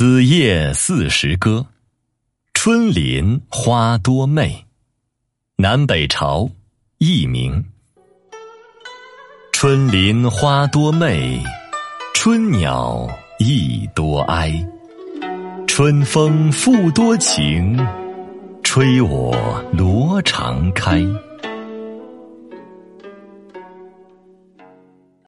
子夜四时歌，春林花多媚，南北朝佚名。春林花多媚，春鸟亦多哀，春风复多情，吹我罗裳开。